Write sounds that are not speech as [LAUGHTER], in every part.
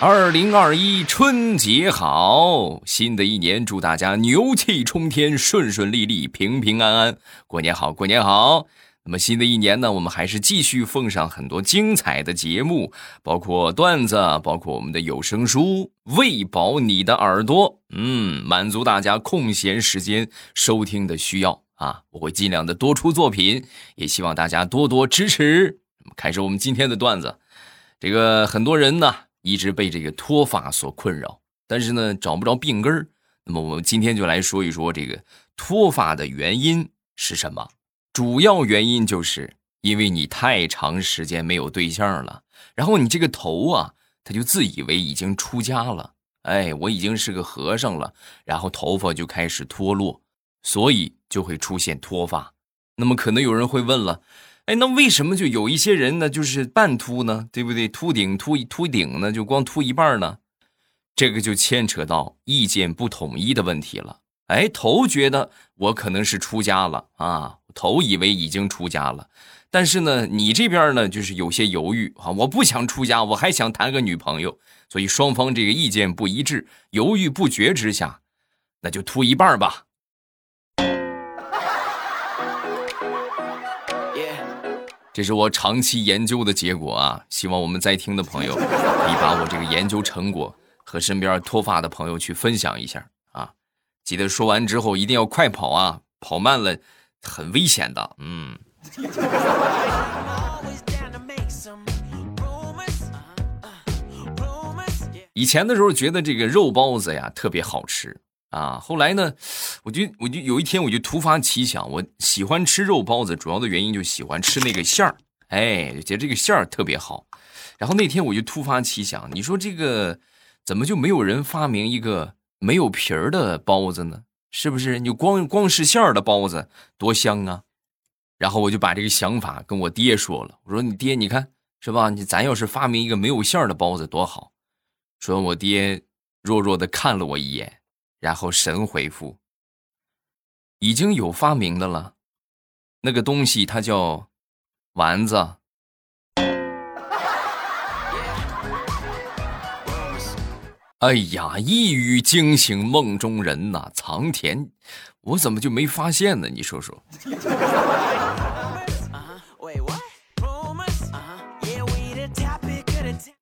二零二一春节好！新的一年，祝大家牛气冲天，顺顺利利，平平安安。过年好，过年好！那么新的一年呢，我们还是继续奉上很多精彩的节目，包括段子，包括我们的有声书，喂饱你的耳朵。嗯，满足大家空闲时间收听的需要啊！我会尽量的多出作品，也希望大家多多支持。开始我们今天的段子，这个很多人呢。一直被这个脱发所困扰，但是呢找不着病根儿。那么我们今天就来说一说这个脱发的原因是什么？主要原因就是因为你太长时间没有对象了，然后你这个头啊，他就自以为已经出家了，哎，我已经是个和尚了，然后头发就开始脱落，所以就会出现脱发。那么可能有人会问了。哎，那为什么就有一些人呢，就是半秃呢，对不对？秃顶秃秃顶呢，就光秃一半呢？这个就牵扯到意见不统一的问题了。哎，头觉得我可能是出家了啊，头以为已经出家了，但是呢，你这边呢就是有些犹豫啊，我不想出家，我还想谈个女朋友，所以双方这个意见不一致，犹豫不决之下，那就秃一半吧。这是我长期研究的结果啊！希望我们在听的朋友可以把我这个研究成果和身边脱发的朋友去分享一下啊！记得说完之后一定要快跑啊，跑慢了很危险的。嗯。以前的时候觉得这个肉包子呀特别好吃。啊，后来呢，我就我就有一天我就突发奇想，我喜欢吃肉包子，主要的原因就喜欢吃那个馅儿，哎，觉得这个馅儿特别好。然后那天我就突发奇想，你说这个怎么就没有人发明一个没有皮儿的包子呢？是不是？你光光是馅儿的包子多香啊！然后我就把这个想法跟我爹说了，我说你爹，你看是吧？你咱要是发明一个没有馅儿的包子多好。说我爹弱弱的看了我一眼。然后神回复：“已经有发明的了，那个东西它叫丸子。”哎呀，一语惊醒梦中人呐！藏田，我怎么就没发现呢？你说说。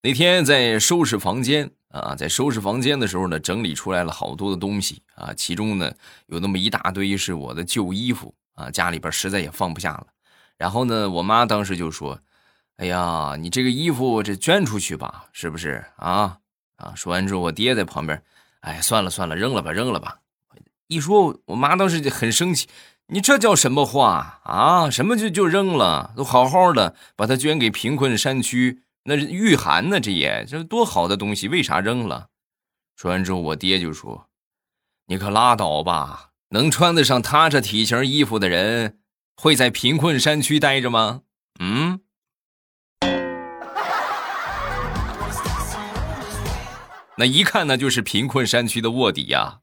那天在收拾房间。啊，在收拾房间的时候呢，整理出来了好多的东西啊，其中呢有那么一大堆是我的旧衣服啊，家里边实在也放不下了。然后呢，我妈当时就说：“哎呀，你这个衣服这捐出去吧，是不是啊？”啊，说完之后，我爹在旁边，哎，算了算了，扔了吧，扔了吧。一说，我妈当时就很生气：“你这叫什么话啊？什么就就扔了？都好好的，把它捐给贫困山区。”那御寒呢，这也这多好的东西，为啥扔了？说完之后，我爹就说：“你可拉倒吧，能穿得上他这体型衣服的人，会在贫困山区待着吗？”嗯，[LAUGHS] 那一看那就是贫困山区的卧底呀。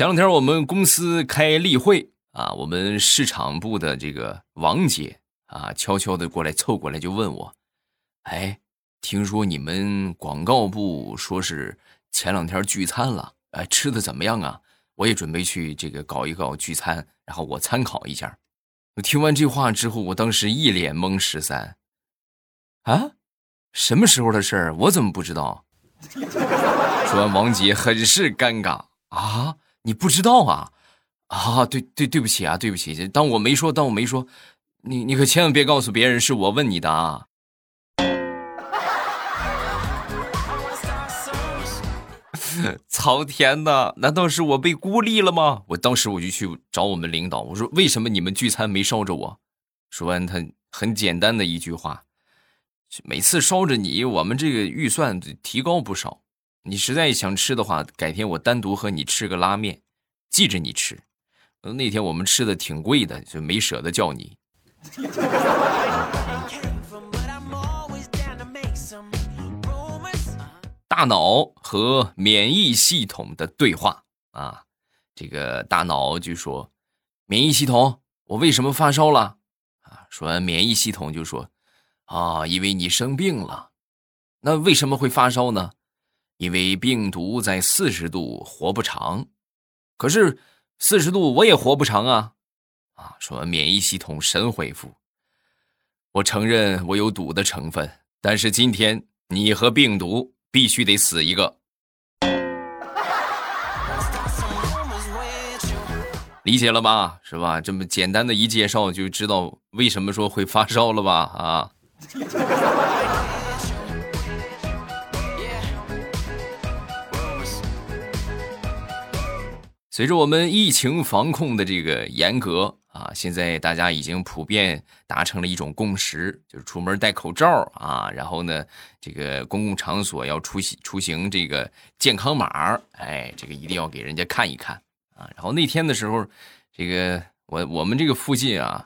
前两天我们公司开例会啊，我们市场部的这个王姐啊，悄悄的过来凑过来就问我：“哎，听说你们广告部说是前两天聚餐了，哎，吃的怎么样啊？我也准备去这个搞一搞聚餐，然后我参考一下。”听完这话之后，我当时一脸懵。十三啊，什么时候的事儿？我怎么不知道？[LAUGHS] 说完，王姐很是尴尬啊。你不知道啊？啊，对对对不起啊，对不起，当我没说，当我没说，你你可千万别告诉别人是我问你的啊！[LAUGHS] 苍天呐，难道是我被孤立了吗？我当时我就去找我们领导，我说为什么你们聚餐没捎着我？说完，他很简单的一句话：每次捎着你，我们这个预算提高不少。你实在想吃的话，改天我单独和你吃个拉面，记着你吃。那天我们吃的挺贵的，就没舍得叫你。[LAUGHS] 大脑和免疫系统的对话啊，这个大脑就说：“免疫系统，我为什么发烧了？啊，说免疫系统就说，啊，因为你生病了。那为什么会发烧呢？因为病毒在四十度活不长。可是四十度我也活不长啊！啊，说免疫系统神回复，我承认我有赌的成分，但是今天你和病毒必须得死一个。理解了吧？是吧？这么简单的一介绍，就知道为什么说会发烧了吧？啊！随着我们疫情防控的这个严格啊，现在大家已经普遍达成了一种共识，就是出门戴口罩啊，然后呢，这个公共场所要出行出行这个健康码，哎，这个一定要给人家看一看。啊，然后那天的时候，这个我我们这个附近啊，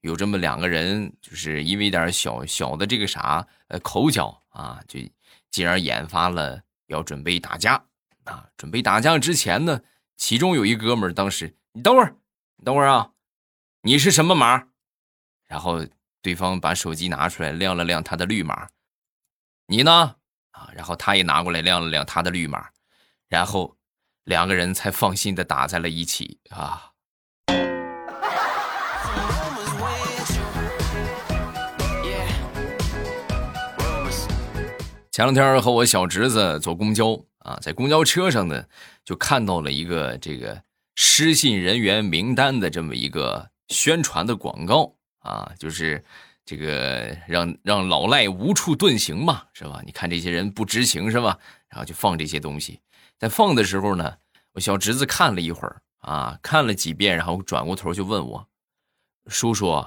有这么两个人，就是因为点小小的这个啥呃口角啊，就进而引发了要准备打架啊。准备打架之前呢，其中有一哥们儿当时，你等会儿，你等会儿啊，你是什么码？然后对方把手机拿出来亮了亮他的绿码，你呢？啊，然后他也拿过来亮了亮他的绿码，然后。两个人才放心的打在了一起啊！前两天和我小侄子坐公交啊，在公交车上呢，就看到了一个这个失信人员名单的这么一个宣传的广告啊，就是这个让让老赖无处遁形嘛，是吧？你看这些人不知情是吧？然后就放这些东西。在放的时候呢，我小侄子看了一会儿啊，看了几遍，然后转过头就问我：“叔叔，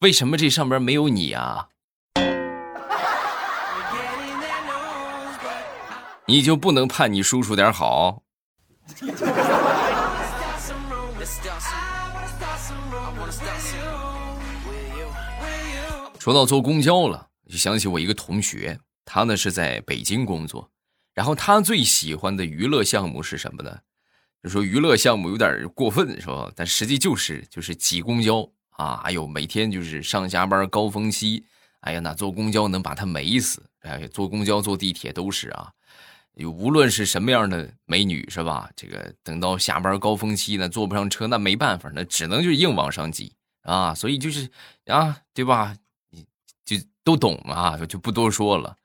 为什么这上边没有你啊？你就不能盼你叔叔点好？”说到坐公交了，就想起我一个同学，他呢是在北京工作。然后他最喜欢的娱乐项目是什么呢？就说娱乐项目有点过分，是吧？但实际就是就是挤公交啊！哎呦，每天就是上下班高峰期，哎呀，那坐公交能把他美死！哎，坐公交坐地铁都是啊，无论是什么样的美女，是吧？这个等到下班高峰期呢，坐不上车，那没办法，那只能就硬往上挤啊！所以就是啊，对吧？你就都懂啊，就不多说了。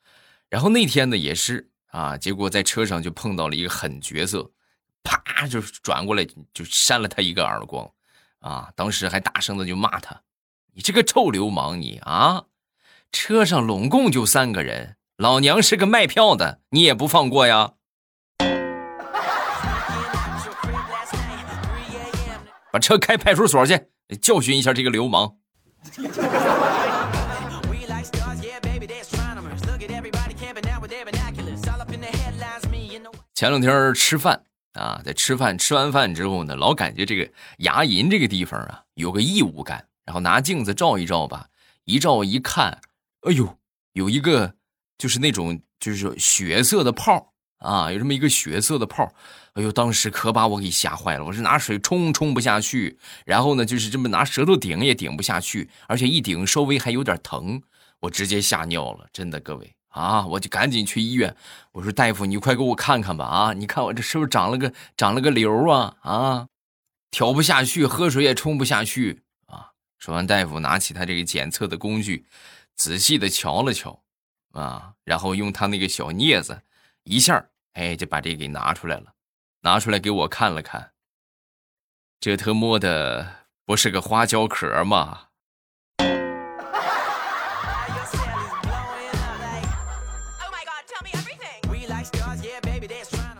然后那天呢，也是。啊！结果在车上就碰到了一个狠角色，啪就转过来就扇了他一个耳光，啊！当时还大声的就骂他：“你这个臭流氓！你啊，车上拢共就三个人，老娘是个卖票的，你也不放过呀！”把车开派出所去，教训一下这个流氓。前两天吃饭啊，在吃饭，吃完饭之后呢，老感觉这个牙龈这个地方啊有个异物感，然后拿镜子照一照吧，一照一看，哎呦，有一个就是那种就是血色的泡啊，有这么一个血色的泡，哎呦，当时可把我给吓坏了，我是拿水冲冲不下去，然后呢就是这么拿舌头顶也顶不下去，而且一顶稍微还有点疼，我直接吓尿了，真的各位。啊！我就赶紧去医院。我说：“大夫，你快给我看看吧！啊，你看我这是不是长了个长了个瘤啊？啊，挑不下去，喝水也冲不下去啊！”说完，大夫拿起他这个检测的工具，仔细的瞧了瞧，啊，然后用他那个小镊子，一下，哎，就把这给拿出来了，拿出来给我看了看。这他妈的不是个花椒壳吗？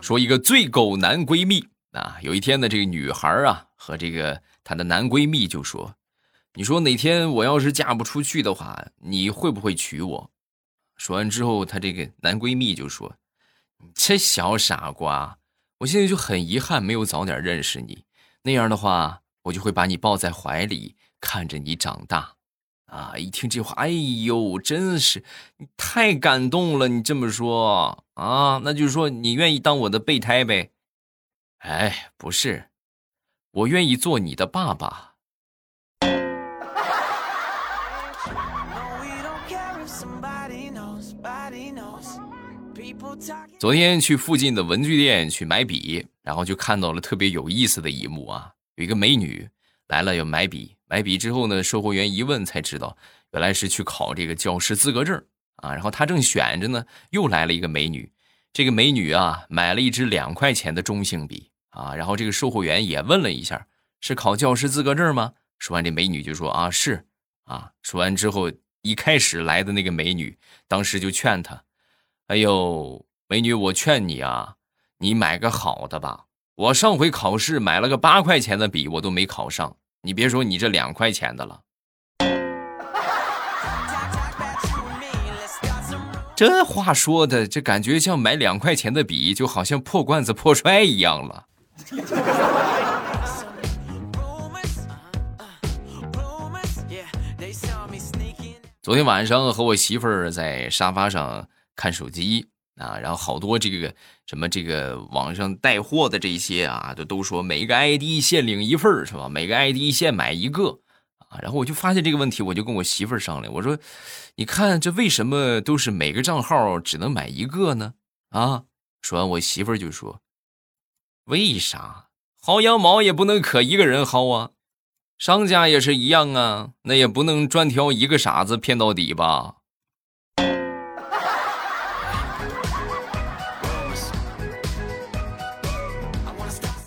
说一个最狗男闺蜜啊，有一天呢，这个女孩啊和这个她的男闺蜜就说：“你说哪天我要是嫁不出去的话，你会不会娶我？”说完之后，她这个男闺蜜就说：“你这小傻瓜，我现在就很遗憾没有早点认识你，那样的话，我就会把你抱在怀里，看着你长大。”啊！一听这话，哎呦，真是你太感动了！你这么说啊，那就是说你愿意当我的备胎呗？哎，不是，我愿意做你的爸爸。昨天去附近的文具店去买笔，然后就看到了特别有意思的一幕啊！有一个美女来了要买笔，买笔之后呢，售货员一问才知道，原来是去考这个教师资格证啊。然后他正选着呢，又来了一个美女。这个美女啊，买了一支两块钱的中性笔啊。然后这个售货员也问了一下，是考教师资格证吗？说完，这美女就说啊是啊。说完之后，一开始来的那个美女当时就劝他，哎呦。美女，我劝你啊，你买个好的吧。我上回考试买了个八块钱的笔，我都没考上。你别说你这两块钱的了。这话说的，这感觉像买两块钱的笔，就好像破罐子破摔一样了。[LAUGHS] 昨天晚上和我媳妇儿在沙发上看手机。啊，然后好多这个什么这个网上带货的这些啊，都都说每个 ID 限领一份是吧？每个 ID 限买一个啊。然后我就发现这个问题，我就跟我媳妇儿商量，我说：“你看这为什么都是每个账号只能买一个呢？”啊，说完我媳妇儿就说：“为啥薅羊毛也不能可一个人薅啊？商家也是一样啊，那也不能专挑一个傻子骗到底吧？”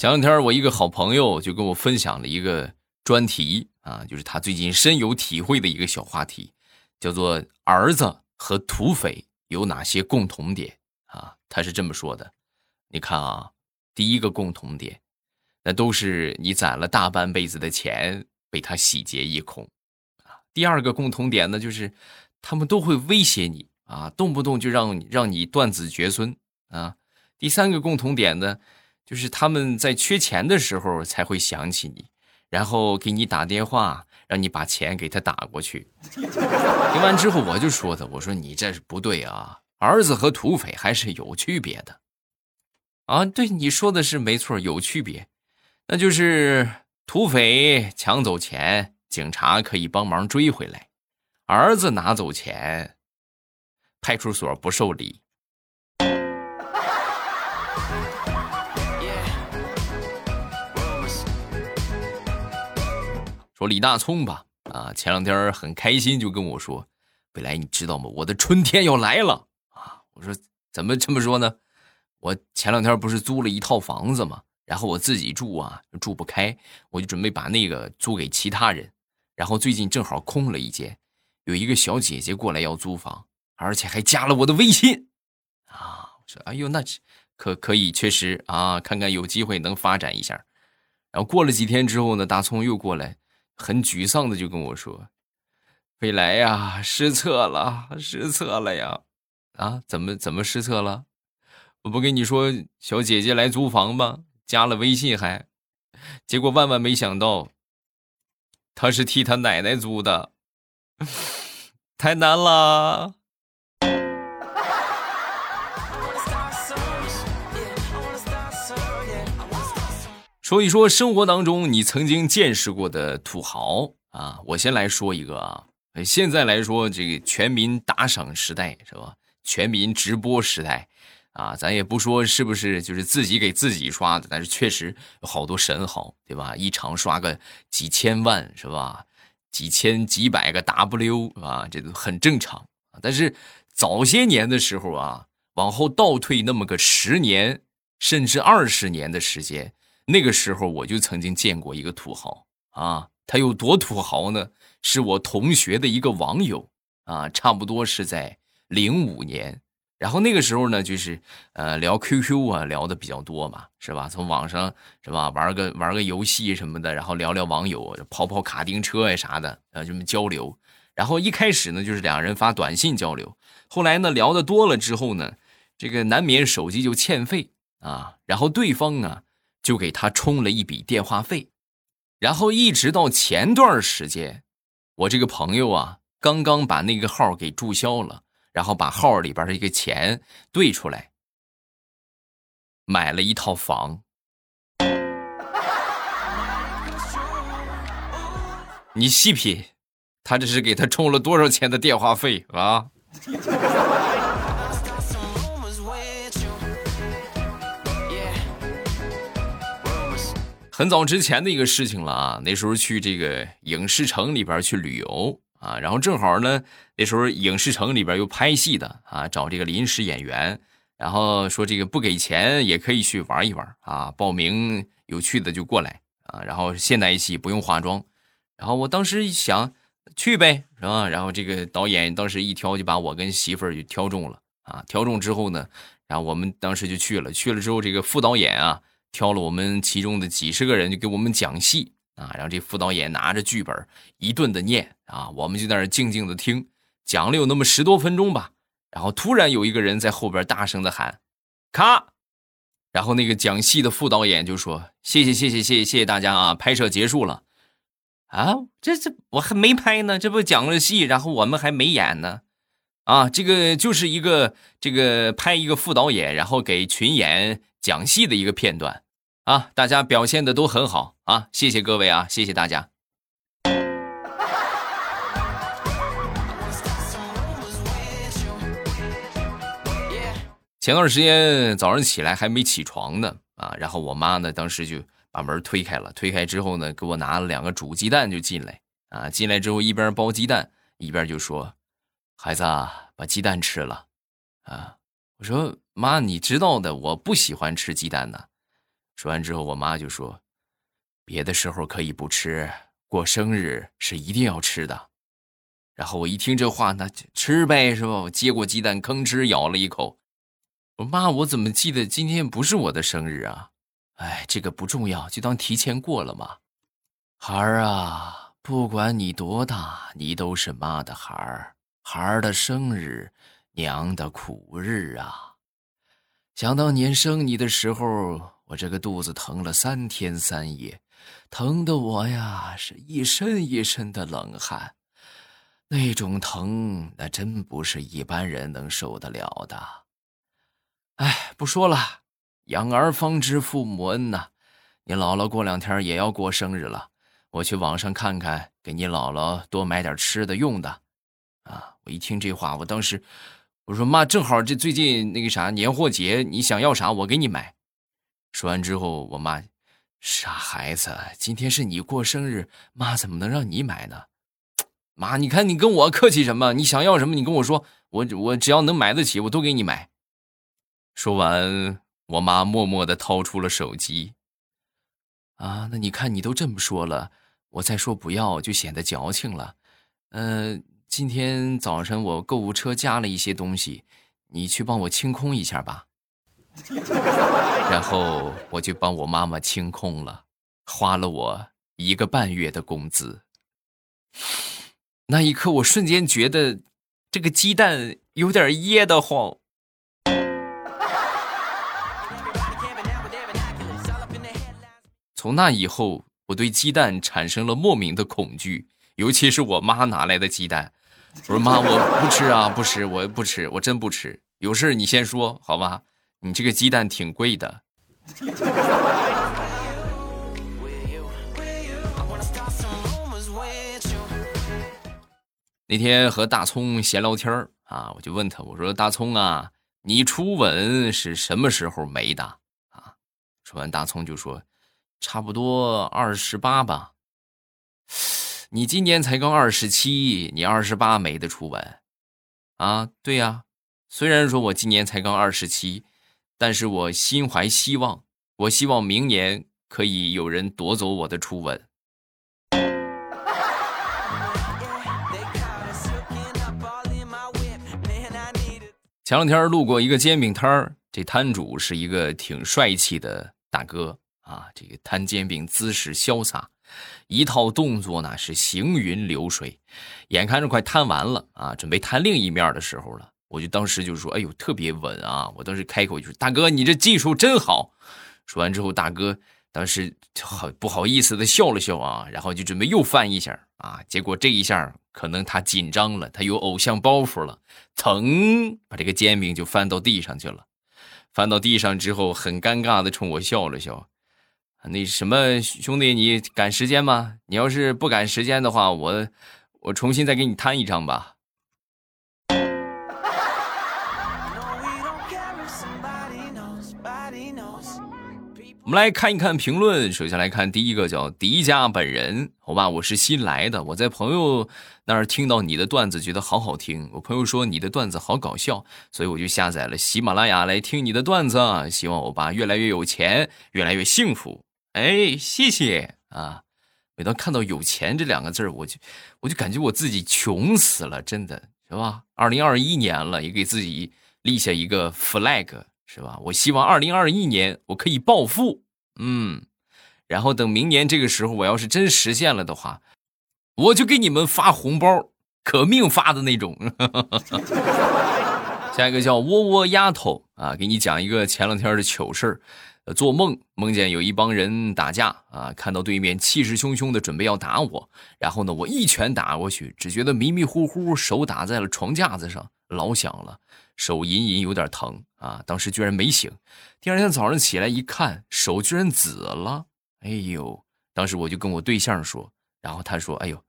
前两天，我一个好朋友就跟我分享了一个专题啊，就是他最近深有体会的一个小话题，叫做“儿子和土匪有哪些共同点”啊。他是这么说的：你看啊，第一个共同点，那都是你攒了大半辈子的钱被他洗劫一空啊。第二个共同点呢，就是他们都会威胁你啊，动不动就让让你断子绝孙啊。第三个共同点呢？就是他们在缺钱的时候才会想起你，然后给你打电话，让你把钱给他打过去。听完之后，我就说他，我说你这是不对啊，儿子和土匪还是有区别的。啊，对，你说的是没错，有区别，那就是土匪抢走钱，警察可以帮忙追回来；儿子拿走钱，派出所不受理。说李大聪吧，啊，前两天很开心，就跟我说：“未来你知道吗？我的春天要来了啊！”我说：“怎么这么说呢？我前两天不是租了一套房子吗？然后我自己住啊，住不开，我就准备把那个租给其他人。然后最近正好空了一间，有一个小姐姐过来要租房，而且还加了我的微信啊！我说：哎呦，那可可以，确实啊，看看有机会能发展一下。然后过了几天之后呢，大葱又过来。”很沮丧的就跟我说：“未来呀，失策了，失策了呀！啊，怎么怎么失策了？我不跟你说，小姐姐来租房吗？加了微信还，结果万万没想到，她是替她奶奶租的，[LAUGHS] 太难了。”说一说生活当中你曾经见识过的土豪啊！我先来说一个啊，现在来说这个全民打赏时代是吧？全民直播时代啊，咱也不说是不是就是自己给自己刷的，但是确实有好多神豪，对吧？一场刷个几千万是吧？几千几百个 W 啊，这都很正常。但是早些年的时候啊，往后倒退那么个十年甚至二十年的时间。那个时候我就曾经见过一个土豪啊，他有多土豪呢？是我同学的一个网友啊，差不多是在零五年。然后那个时候呢，就是呃聊 QQ 啊，聊的比较多嘛，是吧？从网上是吧，玩个玩个游戏什么的，然后聊聊网友，跑跑卡丁车呀啥的，呃，这么交流。然后一开始呢，就是两人发短信交流，后来呢聊的多了之后呢，这个难免手机就欠费啊，然后对方啊。就给他充了一笔电话费，然后一直到前段时间，我这个朋友啊，刚刚把那个号给注销了，然后把号里边的一个钱兑出来，买了一套房。你细品，他这是给他充了多少钱的电话费啊？很早之前的一个事情了啊，那时候去这个影视城里边去旅游啊，然后正好呢，那时候影视城里边有拍戏的啊，找这个临时演员，然后说这个不给钱也可以去玩一玩啊，报名有趣的就过来啊，然后现代戏不用化妆，然后我当时一想去呗，是吧？然后这个导演当时一挑就把我跟媳妇儿就挑中了啊，挑中之后呢，然后我们当时就去了，去了之后这个副导演啊。挑了我们其中的几十个人，就给我们讲戏啊。然后这副导演拿着剧本一顿的念啊，我们就在那静静的听。讲了有那么十多分钟吧，然后突然有一个人在后边大声的喊：“咔！”然后那个讲戏的副导演就说：“谢谢谢谢谢谢谢谢大家啊，拍摄结束了。”啊，这这我还没拍呢，这不讲了戏，然后我们还没演呢。啊，这个就是一个这个拍一个副导演，然后给群演讲戏的一个片段。啊，大家表现的都很好啊！谢谢各位啊，谢谢大家。前段时间早上起来还没起床呢啊，然后我妈呢当时就把门推开了，推开之后呢，给我拿了两个煮鸡蛋就进来啊，进来之后一边剥鸡蛋一边就说：“孩子啊，把鸡蛋吃了。”啊，我说妈，你知道的，我不喜欢吃鸡蛋的。说完之后，我妈就说：“别的时候可以不吃，过生日是一定要吃的。”然后我一听这话，那就吃呗，是吧？我接过鸡蛋，吭哧咬了一口。我妈，我怎么记得今天不是我的生日啊？哎，这个不重要，就当提前过了嘛。孩儿啊，不管你多大，你都是妈的孩儿。孩儿的生日，娘的苦日啊！想当年生你的时候。我这个肚子疼了三天三夜，疼的我呀是一身一身的冷汗，那种疼那真不是一般人能受得了的。哎，不说了，养儿方知父母恩呐。你姥姥过两天也要过生日了，我去网上看看，给你姥姥多买点吃的用的。啊！我一听这话，我当时我说妈，正好这最近那个啥年货节，你想要啥我给你买。说完之后，我妈：“傻孩子，今天是你过生日，妈怎么能让你买呢？妈，你看你跟我客气什么？你想要什么，你跟我说，我我只要能买得起，我都给你买。”说完，我妈默默的掏出了手机。啊，那你看你都这么说了，我再说不要就显得矫情了。嗯，今天早晨我购物车加了一些东西，你去帮我清空一下吧。[LAUGHS] 然后我就帮我妈妈清空了，花了我一个半月的工资。那一刻，我瞬间觉得这个鸡蛋有点噎得慌。从那以后，我对鸡蛋产生了莫名的恐惧，尤其是我妈拿来的鸡蛋。我说：“妈，我不吃啊，不吃，我不吃，我真不吃。有事你先说，好吧？”你这个鸡蛋挺贵的。[LAUGHS] 那天和大葱闲聊天啊，我就问他，我说大葱啊，你初吻是什么时候没的啊？说完，大葱就说，差不多二十八吧。你今年才刚二十七，你二十八没的初吻啊？对呀，虽然说我今年才刚二十七。但是我心怀希望，我希望明年可以有人夺走我的初吻。前两天路过一个煎饼摊儿，这摊主是一个挺帅气的大哥啊，这个摊煎饼姿势潇洒，一套动作呢是行云流水，眼看着快摊完了啊，准备摊另一面的时候了。我就当时就说：“哎呦，特别稳啊！”我当时开口就说：“大哥，你这技术真好。”说完之后，大哥当时好不好意思的笑了笑啊，然后就准备又翻一下啊。结果这一下可能他紧张了，他有偶像包袱了，噌把这个煎饼就翻到地上去了。翻到地上之后，很尴尬的冲我笑了笑。那什么兄弟，你赶时间吗？你要是不赶时间的话，我我重新再给你摊一张吧。我们来看一看评论。首先来看第一个叫迪迦本人，好吧，我是新来的，我在朋友那儿听到你的段子，觉得好好听。我朋友说你的段子好搞笑，所以我就下载了喜马拉雅来听你的段子。希望欧巴越来越有钱，越来越幸福。哎，谢谢啊！每当看到“有钱”这两个字我就我就感觉我自己穷死了，真的是吧？二零二一年了，也给自己立下一个 flag。是吧？我希望二零二一年我可以暴富，嗯，然后等明年这个时候，我要是真实现了的话，我就给你们发红包，可命发的那种。[LAUGHS] 下一个叫窝窝丫头啊，给你讲一个前两天的糗事儿。做梦梦见有一帮人打架啊，看到对面气势汹汹的准备要打我，然后呢，我一拳打过去，只觉得迷迷糊糊，手打在了床架子上，老响了。手隐隐有点疼啊！当时居然没醒，第二天早上起来一看，手居然紫了。哎呦！当时我就跟我对象说，然后他说：“哎呦，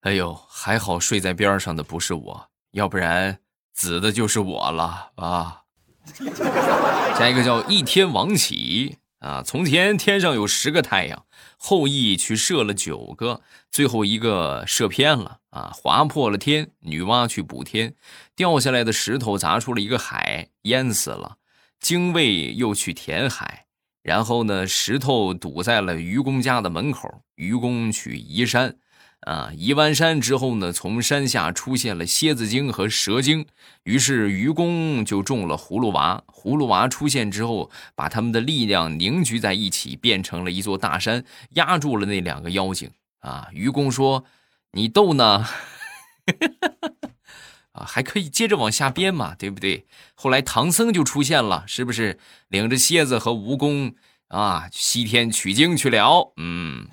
哎呦，还好睡在边上的不是我，要不然紫的就是我了啊！” [LAUGHS] 下一个叫一天王起啊，从前天上有十个太阳。后羿去射了九个，最后一个射偏了啊，划破了天。女娲去补天，掉下来的石头砸出了一个海，淹死了。精卫又去填海，然后呢，石头堵在了愚公家的门口。愚公去移山。啊！移完山之后呢，从山下出现了蝎子精和蛇精，于是愚公就中了葫芦娃。葫芦娃出现之后，把他们的力量凝聚在一起，变成了一座大山，压住了那两个妖精。啊！愚公说：“你斗呢？[LAUGHS] 啊，还可以接着往下编嘛，对不对？”后来唐僧就出现了，是不是领着蝎子和蜈蚣啊西天取经去了？嗯。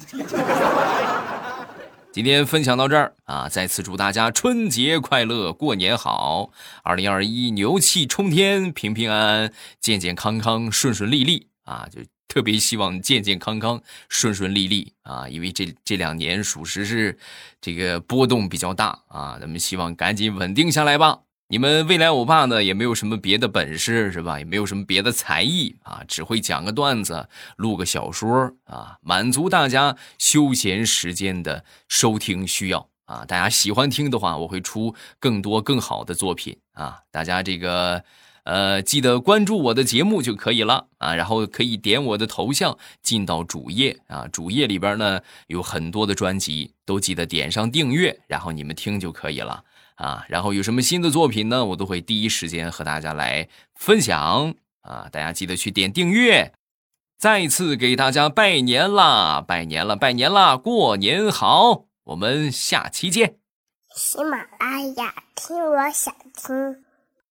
今天分享到这儿啊！再次祝大家春节快乐，过年好！二零二一牛气冲天，平平安安，健健康康，顺顺利利啊！就特别希望健健康康，顺顺利利啊！因为这这两年属实是这个波动比较大啊，咱们希望赶紧稳定下来吧。你们未来欧巴呢，也没有什么别的本事，是吧？也没有什么别的才艺啊，只会讲个段子，录个小说啊，满足大家休闲时间的收听需要啊。大家喜欢听的话，我会出更多更好的作品啊。大家这个呃，记得关注我的节目就可以了啊，然后可以点我的头像进到主页啊，主页里边呢有很多的专辑，都记得点上订阅，然后你们听就可以了。啊，然后有什么新的作品呢？我都会第一时间和大家来分享啊！大家记得去点订阅，再次给大家拜年啦！拜年了，拜年啦！过年好，我们下期见。喜马拉雅听，我想听。